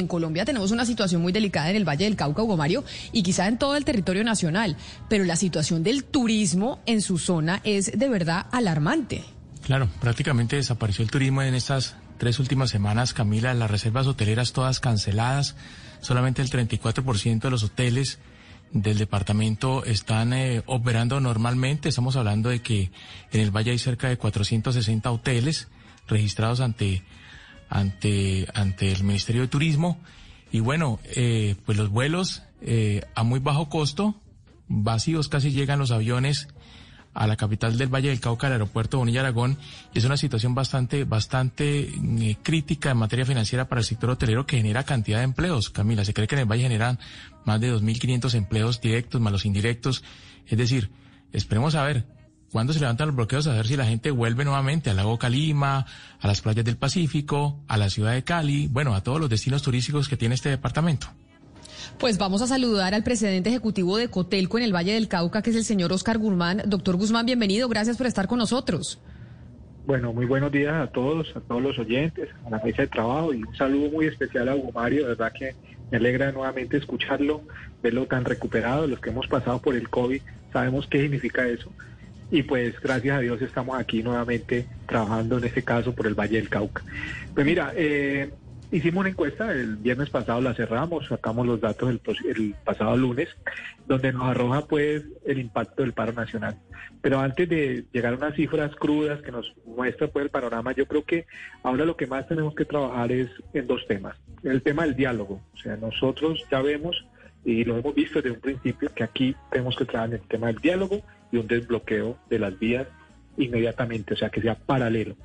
En Colombia tenemos una situación muy delicada en el Valle del Cauca, Hugo Mario, y quizá en todo el territorio nacional, pero la situación del turismo en su zona es de verdad alarmante. Claro, prácticamente desapareció el turismo en estas tres últimas semanas, Camila, las reservas hoteleras todas canceladas, solamente el 34% de los hoteles del departamento están eh, operando normalmente, estamos hablando de que en el Valle hay cerca de 460 hoteles registrados ante ante, ante el Ministerio de Turismo. Y bueno, eh, pues los vuelos eh, a muy bajo costo, vacíos casi llegan los aviones a la capital del Valle del Cauca, al aeropuerto Bonilla Aragón, y es una situación bastante, bastante eh, crítica en materia financiera para el sector hotelero que genera cantidad de empleos. Camila, se cree que en el Valle generan más de 2.500 empleos directos, más los indirectos. Es decir, esperemos a ver ¿Cuándo se levantan los bloqueos? A ver si la gente vuelve nuevamente al lago Calima, a las playas del Pacífico, a la ciudad de Cali, bueno, a todos los destinos turísticos que tiene este departamento. Pues vamos a saludar al presidente ejecutivo de Cotelco en el Valle del Cauca, que es el señor Oscar Guzmán. Doctor Guzmán, bienvenido. Gracias por estar con nosotros. Bueno, muy buenos días a todos, a todos los oyentes, a la mesa de trabajo y un saludo muy especial a Hugo Mario. De verdad que me alegra nuevamente escucharlo, verlo tan recuperado. Los que hemos pasado por el COVID sabemos qué significa eso y pues gracias a Dios estamos aquí nuevamente trabajando en este caso por el Valle del Cauca. Pues mira, eh, hicimos una encuesta, el viernes pasado la cerramos, sacamos los datos el, pasado lunes, donde nos arroja pues el impacto del paro nacional. Pero antes de llegar a unas cifras crudas que nos muestra pues el panorama, yo creo que ahora lo que más tenemos que trabajar es en dos temas. El tema del diálogo, o sea, nosotros ya vemos y lo hemos visto desde un principio que aquí tenemos que trabajar en el tema del diálogo y un desbloqueo de las vías inmediatamente, o sea, que sea paralelo.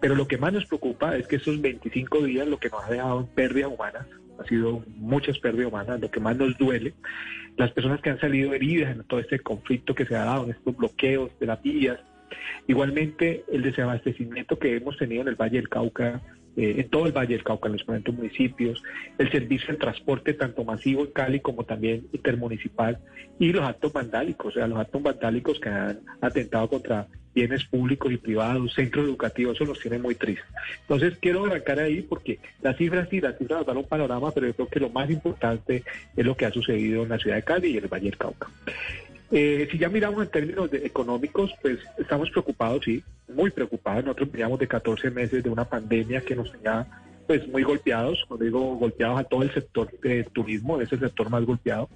Pero lo que más nos preocupa es que esos 25 días lo que nos ha dejado en pérdidas humanas, ha sido muchas pérdidas humanas, lo que más nos duele, las personas que han salido heridas en todo este conflicto que se ha dado, en estos bloqueos de las vías, igualmente el desabastecimiento que hemos tenido en el Valle del Cauca eh, en todo el Valle del Cauca, en los diferentes municipios, el servicio de transporte tanto masivo en Cali como también intermunicipal y los actos vandálicos, o sea, los actos vandálicos que han atentado contra bienes públicos y privados, centros educativos, eso nos tiene muy tristes. Entonces quiero arrancar ahí porque las cifras sí, las cifras nos dan un panorama, pero yo creo que lo más importante es lo que ha sucedido en la ciudad de Cali y el Valle del Cauca. Eh, si ya miramos en términos económicos, pues estamos preocupados, sí, muy preocupados. Nosotros veníamos de 14 meses de una pandemia que nos tenía pues muy golpeados, cuando digo golpeados a todo el sector de turismo, es el sector más golpeado,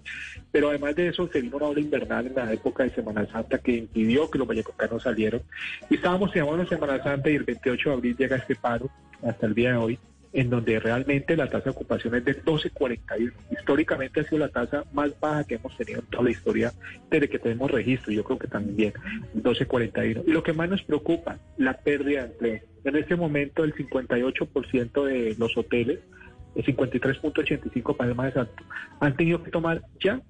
pero además de eso se vino una ola invernal en la época de Semana Santa que impidió que los vallecocanos salieran y estábamos en Semana Santa y el 28 de abril llega este paro hasta el día de hoy en donde realmente la tasa de ocupación es de 12,41. Históricamente ha sido la tasa más baja que hemos tenido en toda la historia desde que tenemos registro, yo creo que también 12,41. Y lo que más nos preocupa, la pérdida de empleo. En este momento el 58% de los hoteles, el 53.85 para ser más exacto, han tenido que tomar ya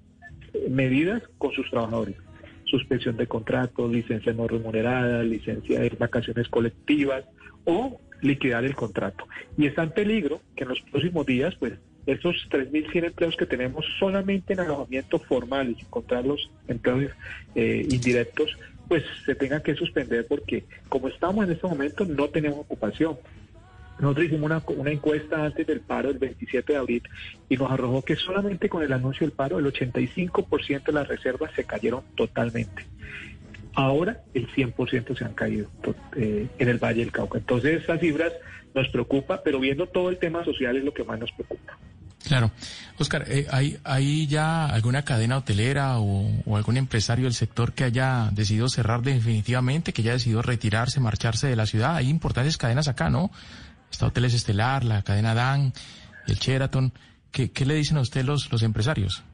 medidas con sus trabajadores suspensión de contratos, licencia no remunerada, licencia de vacaciones colectivas o liquidar el contrato. Y está en peligro que en los próximos días, pues, esos 3.100 empleos que tenemos solamente en alojamiento formal y encontrar los empleos eh, indirectos, pues se tengan que suspender porque como estamos en este momento no tenemos ocupación. Nosotros hicimos una, una, encuesta antes del paro, el 27 de abril, y nos arrojó que solamente con el anuncio del paro, el 85% de las reservas se cayeron totalmente. Ahora el 100% se han caído eh, en el Valle del Cauca. Entonces esas cifras nos preocupa, pero viendo todo el tema social es lo que más nos preocupa. Claro. Oscar, eh, ¿hay, ¿hay ya alguna cadena hotelera o, algún empresario del sector que haya decidido cerrar definitivamente, que haya decidido retirarse, marcharse de la ciudad? Hay importantes cadenas acá, ¿no? Está Hoteles Estelar, la cadena Dan, el Sheraton. ¿Qué, qué le dicen a usted los, los empresarios?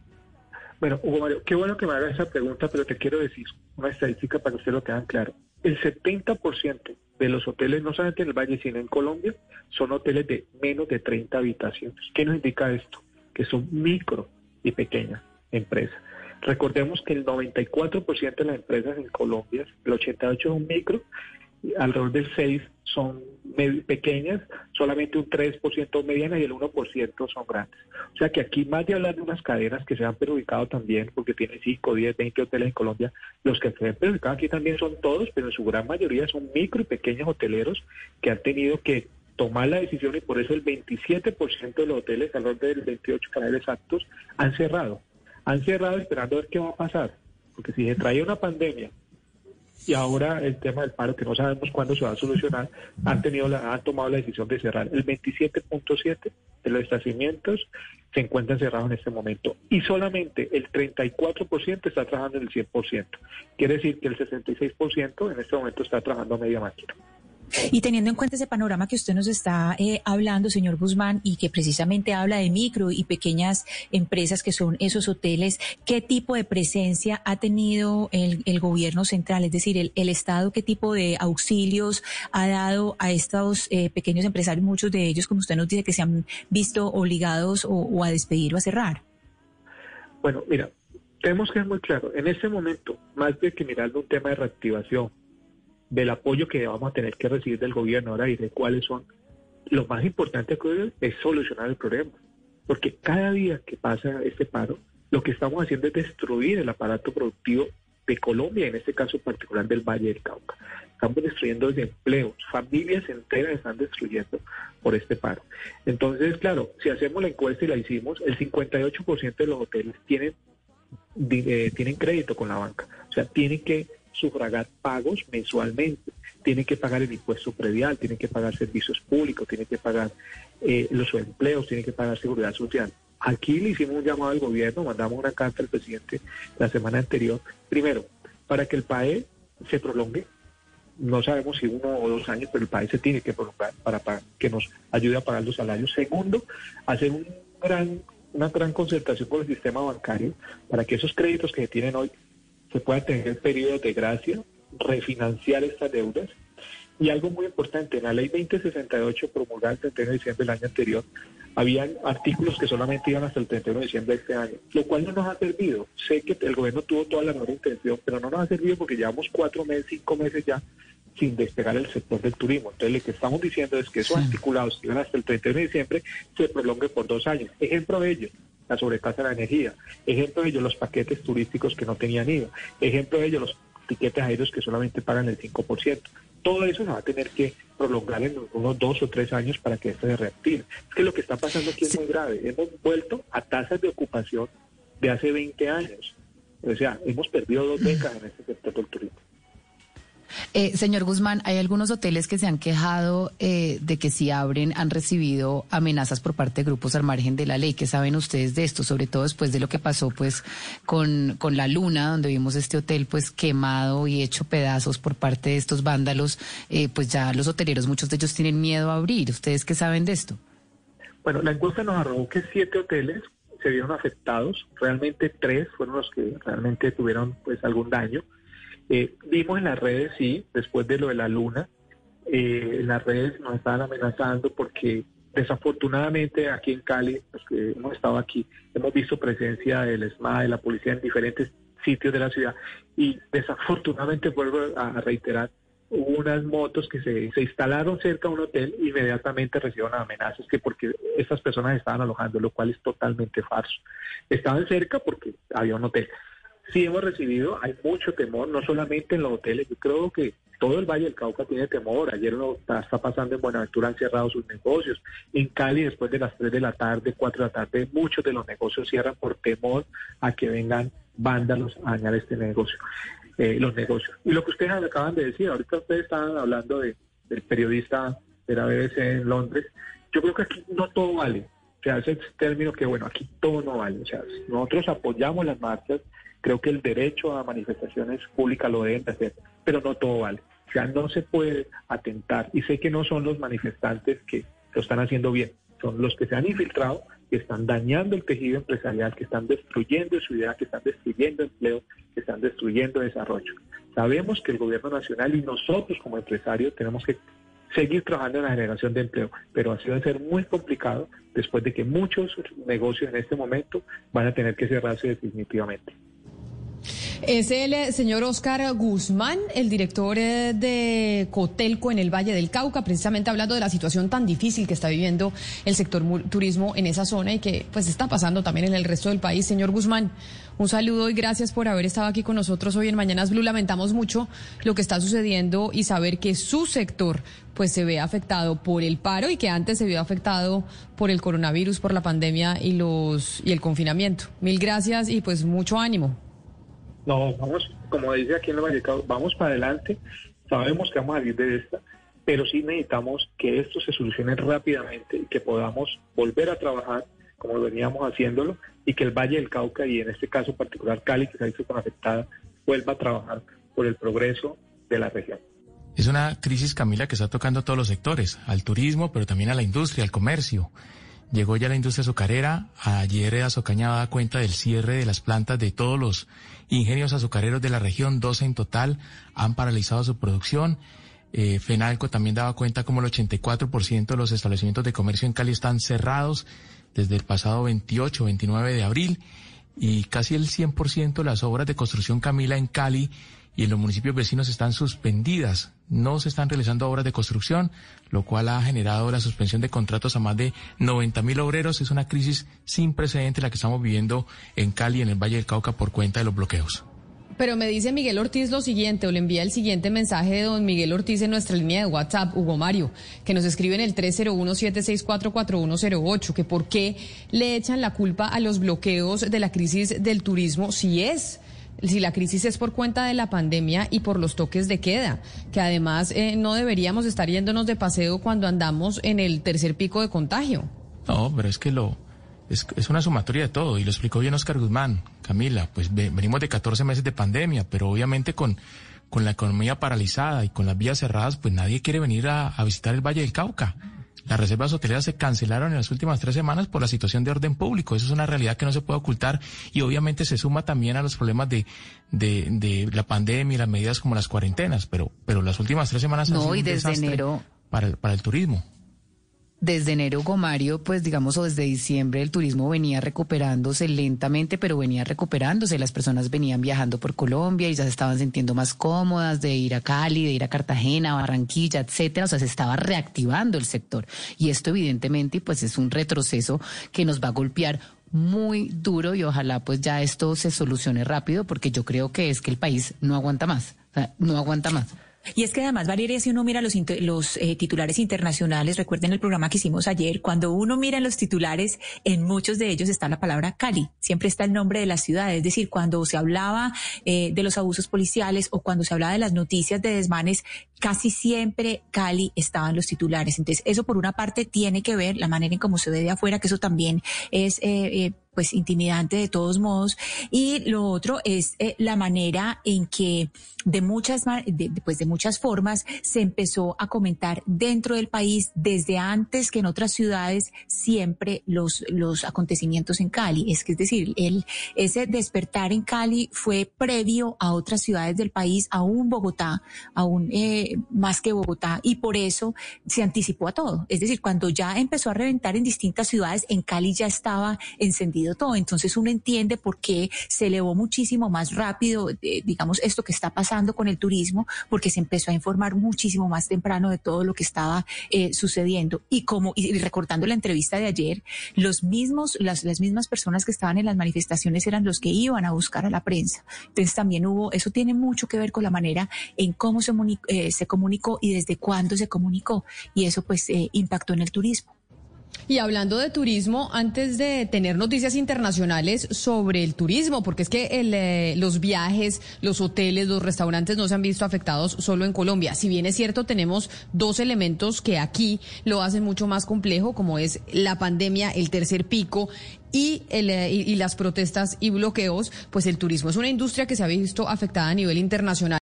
Bueno, Hugo Mario, qué bueno que me haga esa pregunta, pero te quiero decir una estadística para que usted lo tengan claro. El 70% de los hoteles, no solamente en el Valle, sino en Colombia, son hoteles de menos de 30 habitaciones. ¿Qué nos indica esto? Que son micro y pequeñas empresas. Recordemos que el 94% de las empresas en Colombia, el 88% son micro, alrededor del 6% son pequeñas, solamente un 3% medianas y el 1% son grandes. O sea que aquí, más de hablar de unas cadenas que se han perjudicado también, porque tiene 5, 10, 20 hoteles en Colombia, los que se han perjudicado aquí también son todos, pero en su gran mayoría son micro y pequeños hoteleros que han tenido que tomar la decisión y por eso el 27% de los hoteles, alrededor del 28 para ser exactos, han cerrado. Han cerrado esperando a ver qué va a pasar. Porque si se trae una pandemia y ahora el tema del paro, que no sabemos cuándo se va a solucionar, han, tenido la, han tomado la decisión de cerrar. El 27.7 de los estacionamientos se encuentran cerrados en este momento y solamente el 34% está trabajando en el 100%. Quiere decir que el 66% en este momento está trabajando media máquina. Y teniendo en cuenta ese panorama que usted nos está eh, hablando, señor Guzmán, y que precisamente habla de micro y pequeñas empresas que son esos hoteles, ¿qué tipo de presencia ha tenido el, gobierno central? Es decir, el, Estado, ¿qué tipo de auxilios ha dado a estos eh, pequeños empresarios, muchos de ellos, como usted nos dice, que se han visto obligados o, a despedir o a cerrar? Bueno, mira, tenemos que ser muy claro, en este momento, más de que mirar un tema de reactivación, del apoyo que vamos a tener que recibir del gobierno ahora de cuáles son. Lo más importante es solucionar el problema, porque cada día que pasa este paro, lo que estamos haciendo es destruir el aparato productivo de Colombia, en este caso particular del Valle del Cauca. Estamos destruyendo empleos, familias enteras están destruyendo por este paro. Entonces, claro, si hacemos la encuesta y la hicimos, el 58% de los hoteles tienen, eh, tienen crédito con la banca, o sea, tienen que sufragar pagos mensualmente. Tienen que pagar el impuesto predial, tienen que pagar servicios públicos, tienen que pagar eh, los empleos, tienen que pagar seguridad social. Aquí le hicimos un llamado al gobierno, mandamos una carta al presidente la semana anterior. Primero, para que el PAE se prolongue, no sabemos si uno o dos años, pero el país se tiene que prolongar para, que nos ayude a pagar los salarios. Segundo, hacer un gran, una gran concertación con el sistema bancario para que esos créditos que se tienen hoy se pueda tener periodos de gracia, refinanciar estas deudas. Y algo muy importante, en la ley 2068 promulgada el 31 de diciembre del año anterior, habían artículos que solamente iban hasta el 31 de diciembre de este año, lo cual no nos ha servido. Sé que el gobierno tuvo toda la mejor intención, pero no nos ha servido porque llevamos cuatro meses, cinco meses ya sin despegar el sector del turismo. Entonces, lo que estamos diciendo es que esos articulados que iban hasta el 31 de diciembre se prolonguen por dos años. Ejemplo de ello, la sobretasa de la energía. Ejemplo de ello, los paquetes turísticos que no tenían IVA. Ejemplo de ello, los tiquetes aéreos que solamente pagan el 5%. Todo eso se va a tener que prolongar en unos dos o tres años para que esto se reactive. Es que lo que está pasando aquí es muy grave. Hemos vuelto a tasas de ocupación de hace 20 años. O sea, hemos perdido dos décadas en este sector del turismo. Eh, señor Guzmán, hay algunos hoteles que se han quejado eh, de que si abren han recibido amenazas por parte de grupos al margen de la ley. ¿Qué saben ustedes de esto? Sobre todo después de lo que pasó pues con, con la Luna, donde vimos este hotel pues quemado y hecho pedazos por parte de estos vándalos. Eh, pues ya los hoteleros, muchos de ellos tienen miedo a abrir. ¿Ustedes qué saben de esto? Bueno, la encuesta nos arrojó que siete hoteles se vieron afectados. Realmente tres fueron los que realmente tuvieron pues algún daño. Eh, vimos en las redes, sí, después de lo de la luna, eh, en las redes nos estaban amenazando porque desafortunadamente aquí en Cali, los que hemos estado aquí, hemos visto presencia del SMA, de la policía en diferentes sitios de la ciudad y desafortunadamente vuelvo a reiterar, hubo unas motos que se, se instalaron cerca de un hotel inmediatamente recibieron amenazas que porque estas personas estaban alojando, lo cual es totalmente falso. Estaban cerca porque había un hotel sí hemos recibido, hay mucho temor, no solamente en los hoteles, yo creo que todo el Valle del Cauca tiene temor. Ayer lo está, pasando en Buenaventura, han cerrado sus negocios. En Cali, después de las 3 de la tarde, 4 de la tarde, muchos de los negocios cierran por temor a que vengan vándalos a dañar este negocio, eh, los negocios. Y lo que ustedes acaban de decir, ahorita ustedes estaban hablando de, del periodista de la BBC en Londres. Yo creo que aquí no todo vale. O sea, ese término que, bueno, aquí todo no vale. O sea, nosotros apoyamos las marchas, Creo que el derecho a manifestaciones públicas lo deben hacer, pero no todo vale. O sea, no se puede atentar. Y sé que no son los manifestantes que lo están haciendo bien, son los que se han infiltrado, que están dañando el tejido empresarial, que están destruyendo su idea, que están destruyendo empleo, que están destruyendo desarrollo. Sabemos que el gobierno nacional y nosotros como empresarios tenemos que seguir trabajando en la generación de empleo, pero así va a ser muy complicado después de que muchos negocios en este momento van a tener que cerrarse definitivamente. Es el eh, señor Oscar Guzmán, el director eh, de Cotelco en el Valle del Cauca, precisamente hablando de la situación tan difícil que está viviendo el sector turismo en esa zona y que pues está pasando también en el resto del país. Señor Guzmán, un saludo y gracias por haber estado aquí con nosotros hoy en Mañanas Blue. Lamentamos mucho lo que está sucediendo y saber que su sector pues se ve afectado por el paro y que antes se vio afectado por el coronavirus, por la pandemia y los y el confinamiento. Mil gracias y pues mucho ánimo. No, vamos, como dice aquí en el Vallecado, vamos para adelante, sabemos que vamos a salir de esta, pero sí necesitamos que esto se solucione rápidamente y que podamos volver a trabajar como veníamos haciéndolo y que el Valle del Cauca y en este caso particular Cali, que se ha visto tan afectada, vuelva a trabajar por el progreso de la región. Es una crisis, Camila, que está tocando a todos los sectores, al turismo, pero también a la industria, al comercio. Llegó ya la industria azucarera. Ayer Azocaña daba cuenta del cierre de las plantas de todos los ingenios azucareros de la región, 12 en total, han paralizado su producción. Eh, Fenalco también daba cuenta como el 84% de los establecimientos de comercio en Cali están cerrados desde el pasado 28, 29 de abril y casi el 100% de las obras de construcción Camila en Cali y en los municipios vecinos están suspendidas. No se están realizando obras de construcción, lo cual ha generado la suspensión de contratos a más de 90 mil obreros. Es una crisis sin precedente la que estamos viviendo en Cali, en el Valle del Cauca, por cuenta de los bloqueos. Pero me dice Miguel Ortiz lo siguiente, o le envía el siguiente mensaje de don Miguel Ortiz en nuestra línea de WhatsApp, Hugo Mario, que nos escribe en el 301-764-4108, que por qué le echan la culpa a los bloqueos de la crisis del turismo si es si la crisis es por cuenta de la pandemia y por los toques de queda, que además eh, no deberíamos estar yéndonos de paseo cuando andamos en el tercer pico de contagio. No, pero es que lo es, es una sumatoria de todo y lo explicó bien Oscar Guzmán, Camila, pues venimos de 14 meses de pandemia, pero obviamente con con la economía paralizada y con las vías cerradas, pues nadie quiere venir a, a visitar el Valle del Cauca. Las reservas hoteleras se cancelaron en las últimas tres semanas por la situación de orden público. Eso es una realidad que no se puede ocultar y obviamente se suma también a los problemas de, de, de la pandemia y las medidas como las cuarentenas. Pero, pero las últimas tres semanas no, han sido y desde enero para el, para el turismo. Desde enero, Gomario, pues digamos, o desde diciembre, el turismo venía recuperándose lentamente, pero venía recuperándose. Las personas venían viajando por Colombia y ya se estaban sintiendo más cómodas de ir a Cali, de ir a Cartagena, Barranquilla, etcétera. O sea, se estaba reactivando el sector. Y esto, evidentemente, pues es un retroceso que nos va a golpear muy duro y ojalá pues ya esto se solucione rápido porque yo creo que es que el país no aguanta más, o sea, no aguanta más. Y es que además, Valeria, si uno mira los, los eh, titulares internacionales, recuerden el programa que hicimos ayer, cuando uno mira los titulares, en muchos de ellos está la palabra Cali, siempre está el nombre de la ciudad, es decir, cuando se hablaba eh, de los abusos policiales o cuando se hablaba de las noticias de desmanes, casi siempre Cali estaba en los titulares. Entonces, eso por una parte tiene que ver la manera en cómo se ve de afuera, que eso también es... Eh, pues intimidante de todos modos. Y lo otro es eh, la manera en que de muchas, de, pues de muchas formas se empezó a comentar dentro del país desde antes que en otras ciudades siempre los, los acontecimientos en Cali. Es que es decir, el, ese despertar en Cali fue previo a otras ciudades del país, aún Bogotá, aún eh, más que Bogotá, y por eso se anticipó a todo. Es decir, cuando ya empezó a reventar en distintas ciudades, en Cali ya estaba encendido todo. Entonces uno entiende por qué se elevó muchísimo más rápido, eh, digamos, esto que está pasando con el turismo, porque se empezó a informar muchísimo más temprano de todo lo que estaba eh, sucediendo. Y como, y recordando la entrevista de ayer, los mismos, las, mismas personas que estaban en las manifestaciones eran los que iban a buscar a la prensa. Entonces también hubo, eso tiene mucho que ver con la manera en cómo se, eh, se comunicó y desde cuándo se comunicó. Y eso pues impactó en el turismo. Y hablando de turismo, antes de tener noticias internacionales sobre el turismo, porque es que eh, los viajes, los hoteles, los restaurantes no se han visto afectados solo en Colombia. Si bien es cierto, tenemos dos elementos que aquí lo hacen mucho más complejo, como es la pandemia, el tercer pico y, eh, y las protestas y bloqueos, pues el turismo es una industria que se ha visto afectada a nivel internacional.